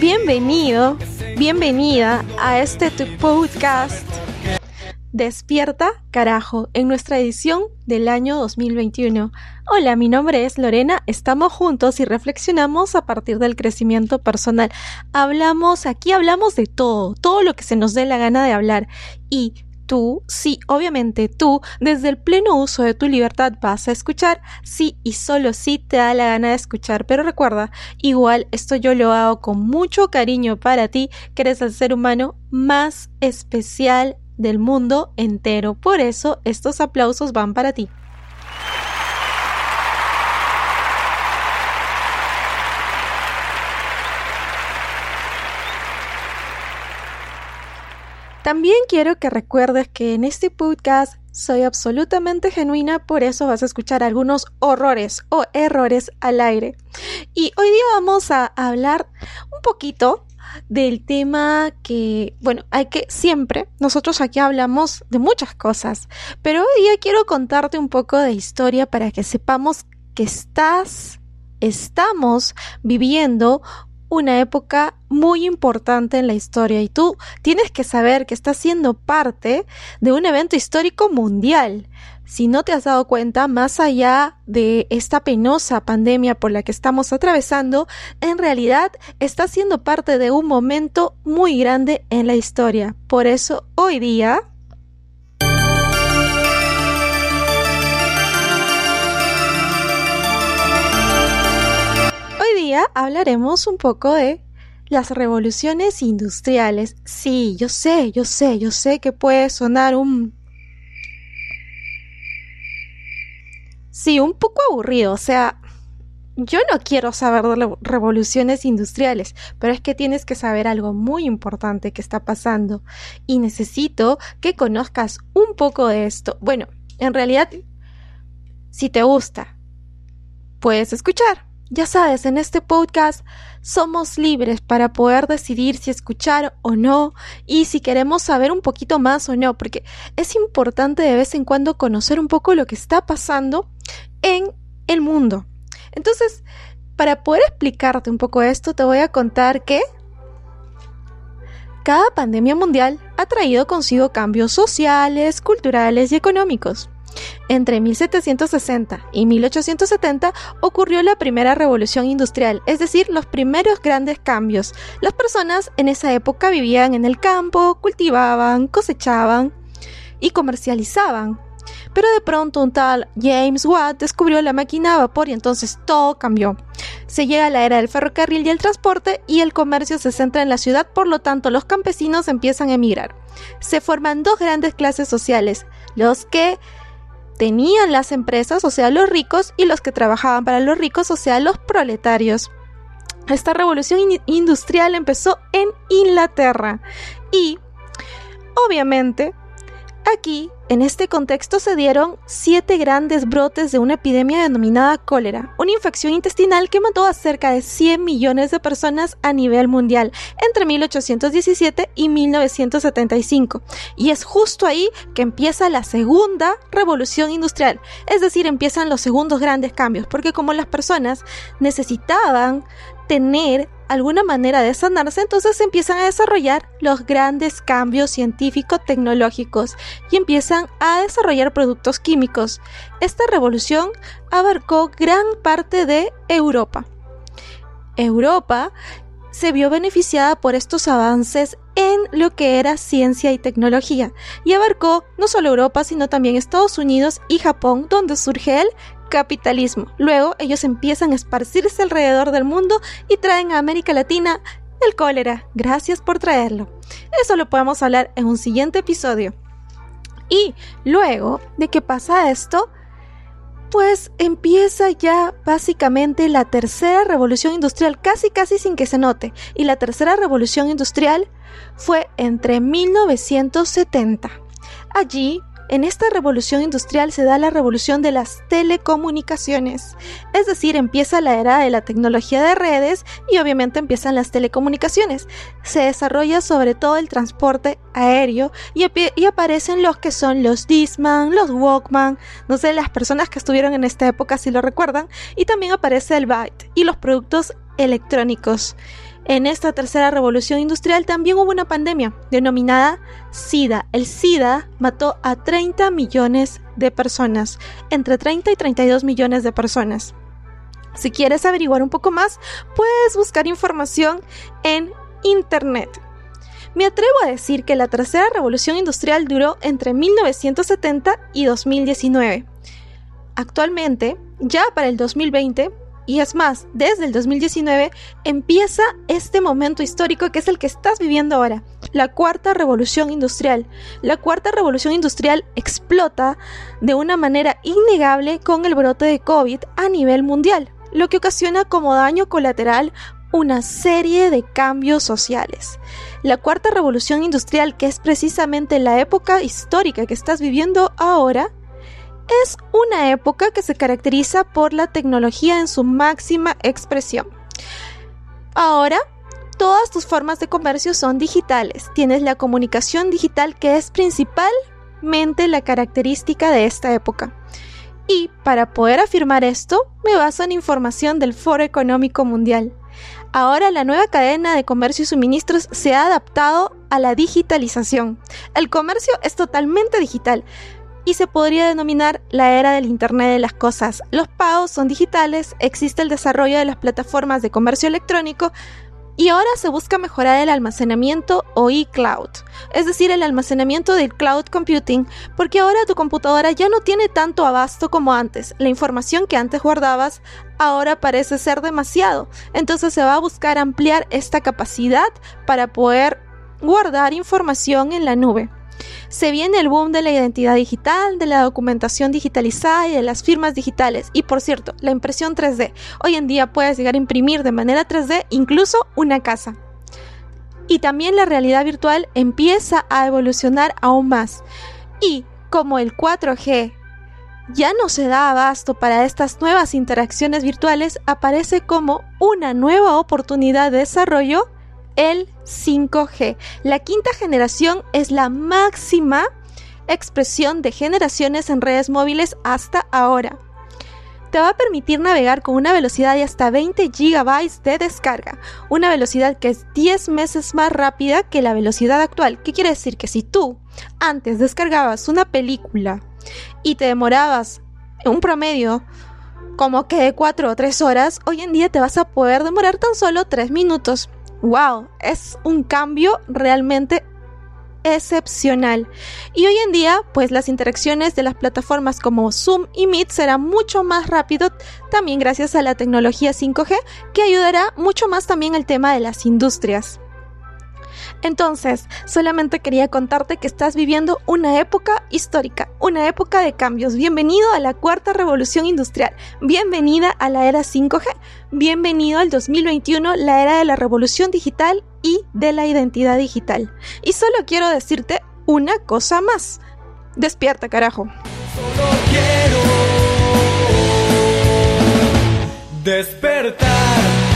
Bienvenido, bienvenida a este podcast Despierta, carajo, en nuestra edición del año 2021. Hola, mi nombre es Lorena, estamos juntos y reflexionamos a partir del crecimiento personal. Hablamos, aquí hablamos de todo, todo lo que se nos dé la gana de hablar. Y tú, sí, obviamente tú, desde el pleno uso de tu libertad vas a escuchar, sí y solo sí te da la gana de escuchar, pero recuerda, igual esto yo lo hago con mucho cariño para ti, que eres el ser humano más especial del mundo entero. Por eso estos aplausos van para ti. También quiero que recuerdes que en este podcast soy absolutamente genuina, por eso vas a escuchar algunos horrores o errores al aire. Y hoy día vamos a hablar un poquito del tema que, bueno, hay que siempre, nosotros aquí hablamos de muchas cosas, pero hoy día quiero contarte un poco de historia para que sepamos que estás, estamos viviendo una época muy importante en la historia y tú tienes que saber que estás siendo parte de un evento histórico mundial. Si no te has dado cuenta, más allá de esta penosa pandemia por la que estamos atravesando, en realidad estás siendo parte de un momento muy grande en la historia. Por eso hoy día hablaremos un poco de las revoluciones industriales. Sí, yo sé, yo sé, yo sé que puede sonar un... Sí, un poco aburrido, o sea, yo no quiero saber de revoluciones industriales, pero es que tienes que saber algo muy importante que está pasando y necesito que conozcas un poco de esto. Bueno, en realidad, si te gusta, puedes escuchar. Ya sabes, en este podcast somos libres para poder decidir si escuchar o no y si queremos saber un poquito más o no, porque es importante de vez en cuando conocer un poco lo que está pasando en el mundo. Entonces, para poder explicarte un poco esto, te voy a contar que cada pandemia mundial ha traído consigo cambios sociales, culturales y económicos. Entre 1760 y 1870 ocurrió la primera revolución industrial, es decir, los primeros grandes cambios. Las personas en esa época vivían en el campo, cultivaban, cosechaban y comercializaban. Pero de pronto un tal James Watt descubrió la máquina a vapor y entonces todo cambió. Se llega a la era del ferrocarril y el transporte y el comercio se centra en la ciudad, por lo tanto los campesinos empiezan a emigrar. Se forman dos grandes clases sociales, los que tenían las empresas, o sea, los ricos, y los que trabajaban para los ricos, o sea, los proletarios. Esta revolución industrial empezó en Inglaterra y, obviamente, Aquí, en este contexto, se dieron siete grandes brotes de una epidemia denominada cólera, una infección intestinal que mató a cerca de 100 millones de personas a nivel mundial entre 1817 y 1975. Y es justo ahí que empieza la segunda revolución industrial, es decir, empiezan los segundos grandes cambios, porque como las personas necesitaban tener alguna manera de sanarse, entonces se empiezan a desarrollar los grandes cambios científicos tecnológicos y empiezan a desarrollar productos químicos. Esta revolución abarcó gran parte de Europa. Europa se vio beneficiada por estos avances en lo que era ciencia y tecnología y abarcó no solo Europa sino también Estados Unidos y Japón donde surge el capitalismo. Luego ellos empiezan a esparcirse alrededor del mundo y traen a América Latina el cólera. Gracias por traerlo. Eso lo podemos hablar en un siguiente episodio. Y luego de que pasa esto, pues empieza ya básicamente la tercera revolución industrial, casi casi sin que se note. Y la tercera revolución industrial fue entre 1970. Allí en esta revolución industrial se da la revolución de las telecomunicaciones, es decir, empieza la era de la tecnología de redes y obviamente empiezan las telecomunicaciones. Se desarrolla sobre todo el transporte aéreo y, aparecen los que son los Disman, los Walkman, no sé, las personas que estuvieron en esta época si lo recuerdan, y también aparece el Byte y los productos electrónicos. En esta tercera revolución industrial también hubo una pandemia denominada SIDA. El SIDA mató a 30 millones de personas, entre 30 y 32 millones de personas. Si quieres averiguar un poco más, puedes buscar información en Internet. Me atrevo a decir que la tercera revolución industrial duró entre 1970 y 2019. Actualmente, ya para el 2020, y es más, desde el 2019 empieza este momento histórico que es el que estás viviendo ahora, la cuarta revolución industrial. La cuarta revolución industrial explota de una manera innegable con el brote de COVID a nivel mundial, lo que ocasiona como daño colateral una serie de cambios sociales. La cuarta revolución industrial, que es precisamente la época histórica que estás viviendo ahora, es una época que se caracteriza por la tecnología en su máxima expresión. Ahora, todas tus formas de comercio son digitales. Tienes la comunicación digital que es principalmente la característica de esta época. Y para poder afirmar esto, me baso en información del Foro Económico Mundial. Ahora la nueva cadena de comercio y suministros se ha adaptado a la digitalización. El comercio es totalmente digital y se podría denominar la era del Internet de las Cosas. Los pagos son digitales, existe el desarrollo de las plataformas de comercio electrónico y ahora se busca mejorar el almacenamiento o e-cloud, es decir, el almacenamiento del cloud computing, porque ahora tu computadora ya no tiene tanto abasto como antes. La información que antes guardabas ahora parece ser demasiado, entonces se va a buscar ampliar esta capacidad para poder guardar información en la nube. Se viene el boom de la identidad digital, de la documentación digitalizada y de las firmas digitales. Y por cierto, la impresión 3D. Hoy en día puedes llegar a imprimir de manera 3D incluso una casa. Y también la realidad virtual empieza a evolucionar aún más. Y como el 4G ya no se da abasto para estas nuevas interacciones virtuales, aparece como una nueva oportunidad de desarrollo el 5G. La quinta generación es la máxima expresión de generaciones en redes móviles hasta ahora. Te va a permitir navegar con una velocidad de hasta 20 GB de descarga, una velocidad que es 10 meses más rápida que la velocidad actual. ¿Qué quiere decir? Que si tú antes descargabas una película y te demorabas en un promedio como que de 4 o 3 horas, hoy en día te vas a poder demorar tan solo 3 minutos wow, es un cambio realmente excepcional. Y hoy en día, pues las interacciones de las plataformas como Zoom y Meet serán mucho más rápido también gracias a la tecnología 5G que ayudará mucho más también al tema de las industrias. Entonces, solamente quería contarte que estás viviendo una época histórica, una época de cambios. Bienvenido a la cuarta revolución industrial, bienvenida a la era 5G, bienvenido al 2021, la era de la revolución digital y de la identidad digital. Y solo quiero decirte una cosa más. Despierta, carajo. Solo quiero despertar